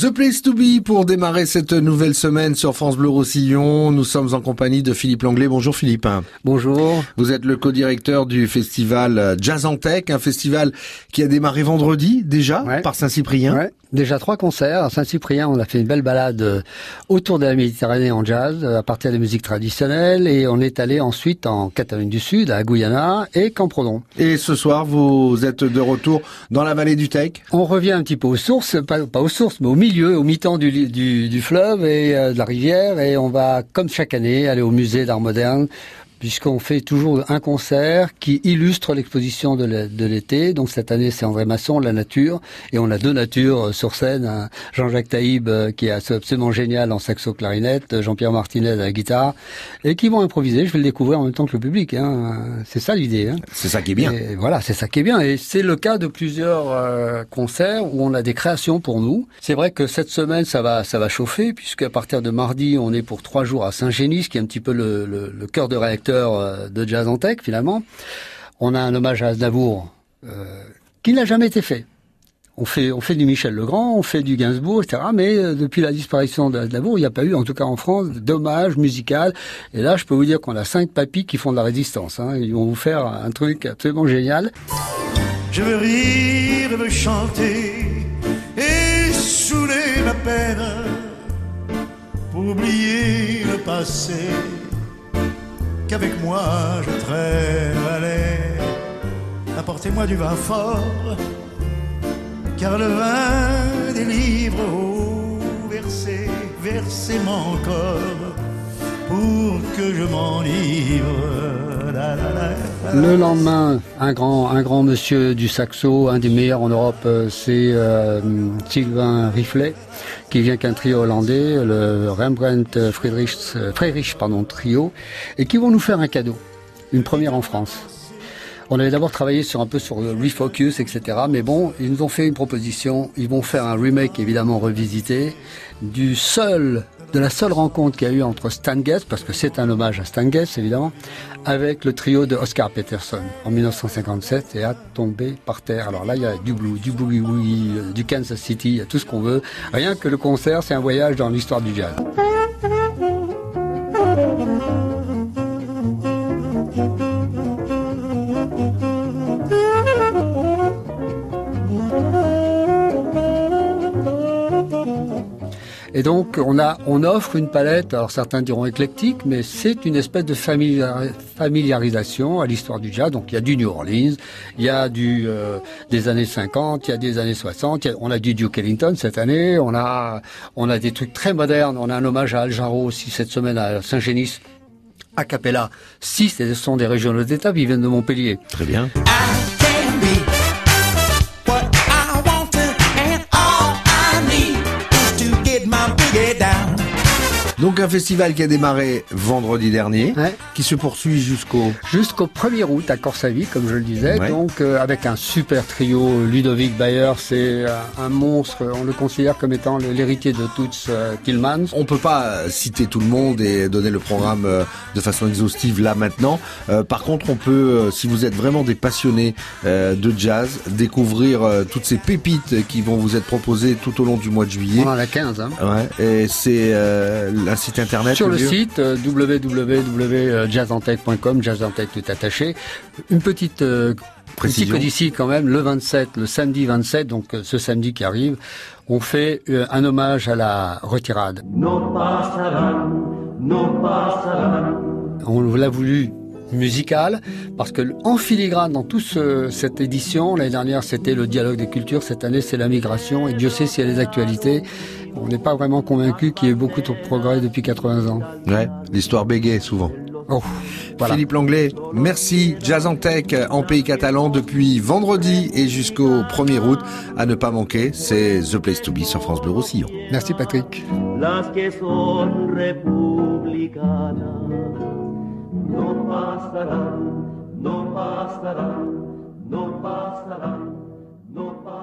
The Place to Be pour démarrer cette nouvelle semaine sur France Bleu Roussillon. Nous sommes en compagnie de Philippe Langlais. Bonjour Philippe. Bonjour. Vous êtes le co-directeur du festival Jazz en Tech, un festival qui a démarré vendredi déjà par Saint-Cyprien. Ouais. Déjà trois concerts. À Saint-Cyprien, on a fait une belle balade euh, autour de la Méditerranée en jazz, euh, à partir des musiques traditionnelles, et on est allé ensuite en Catalogne du Sud, à Guyana et Camprodon. Et ce soir, vous êtes de retour dans la vallée du Tech On revient un petit peu aux sources, pas, pas aux sources, mais au milieu, au mi-temps du, du, du, fleuve et euh, de la rivière, et on va, comme chaque année, aller au musée d'art moderne puisqu'on fait toujours un concert qui illustre l'exposition de l'été. Donc cette année, c'est André Masson, La Nature, et on a deux natures euh, sur scène. Jean-Jacques Taïb, euh, qui est absolument génial en saxo-clarinette, euh, Jean-Pierre Martinez à la guitare, et qui vont improviser. Je vais le découvrir en même temps que le public. Hein. C'est ça l'idée. Hein. C'est ça qui est bien. Et voilà, c'est ça qui est bien. Et c'est le cas de plusieurs concerts où on a des créations pour nous. C'est vrai que cette semaine, ça va, ça va chauffer, puisque à partir de mardi, on est pour trois jours à Saint-Génis, qui est un petit peu le, le, le cœur de réacteur euh, de jazz en tech finalement. On a un hommage à Aznavour euh, qui n'a jamais été fait. On fait, on fait du Michel Legrand, on fait du Gainsbourg, etc. Mais euh, depuis la disparition d'Aznavour, il n'y a pas eu, en tout cas en France, d'hommage musical. Et là, je peux vous dire qu'on a cinq papis qui font de la résistance. Hein. Ils vont vous faire un truc absolument génial. Je veux rire, chanter et saouler ma peine pour oublier le passé qu'avec moi je l'air. Apportez-moi du vin fort, car le vin délivre au versez, versez-moi encore pour que je m'enivre. Le lendemain, un grand, un grand monsieur du saxo, un des meilleurs en Europe, euh, c'est euh, Sylvain Riflet, qui vient qu'un trio hollandais, le Rembrandt Friedrich, Friedrich trio, et qui vont nous faire un cadeau, une première en France. On avait d'abord travaillé sur un peu sur le refocus, etc. Mais bon, ils nous ont fait une proposition. Ils vont faire un remake évidemment revisité du seul de la seule rencontre qu'il y a eu entre Stan Getz, parce que c'est un hommage à Stan Getz évidemment, avec le trio de Oscar Peterson en 1957 et a tombé par terre. Alors là, il y a du blues, du boogie woogie, euh, du Kansas City, il y a tout ce qu'on veut. Rien que le concert, c'est un voyage dans l'histoire du jazz. Et donc, on a, on offre une palette, alors certains diront éclectique, mais c'est une espèce de familiarisation à l'histoire du jazz. Donc, il y a du New Orleans, il y a du, euh, des années 50, il y a des années 60, on a du Duke Ellington cette année, on a, on a des trucs très modernes, on a un hommage à Al Jarreau aussi cette semaine à Saint-Génis, a cappella. Si, ce sont des régionaux d'État, ils viennent de Montpellier. Très bien. Donc un festival qui a démarré vendredi dernier, qui se poursuit jusqu'au jusqu'au 1er août à Corsavie, comme je le disais. Donc euh, avec un super trio, Ludovic Bayer, c'est euh, un monstre. On le considère comme étant l'héritier de Toots euh, Tillmans. On peut pas citer tout le monde et donner le programme de façon exhaustive là maintenant. par contre, on peut, si vous êtes vraiment des passionnés de jazz, découvrir toutes ces pépites qui vont vous être proposées tout au long du mois de juillet. On en a 15. Hein. Ouais. Et c'est un site internet Sur le site euh, www.jazzantech.com, jazzantech tout attaché. Une petite euh, précision. d'ici quand même, le 27, le samedi 27, donc euh, ce samedi qui arrive, on fait un hommage à la retirade. On l'a voulu musical, parce que en filigrane dans toute cette édition, l'année dernière c'était le dialogue des cultures, cette année c'est la migration, et Dieu sait s'il y a des actualités. On n'est pas vraiment convaincu qu'il y ait beaucoup de progrès depuis 80 ans. Ouais, l'histoire bégaye souvent. Oh, Philippe Langlais, merci. Jazz en Tech en pays catalan depuis vendredi et jusqu'au 1er août. À ne pas manquer, c'est The Place to Be sur France Bleu Roussillon. Merci Patrick. Pasarán, no pasarán, no pasarán, no pasarán.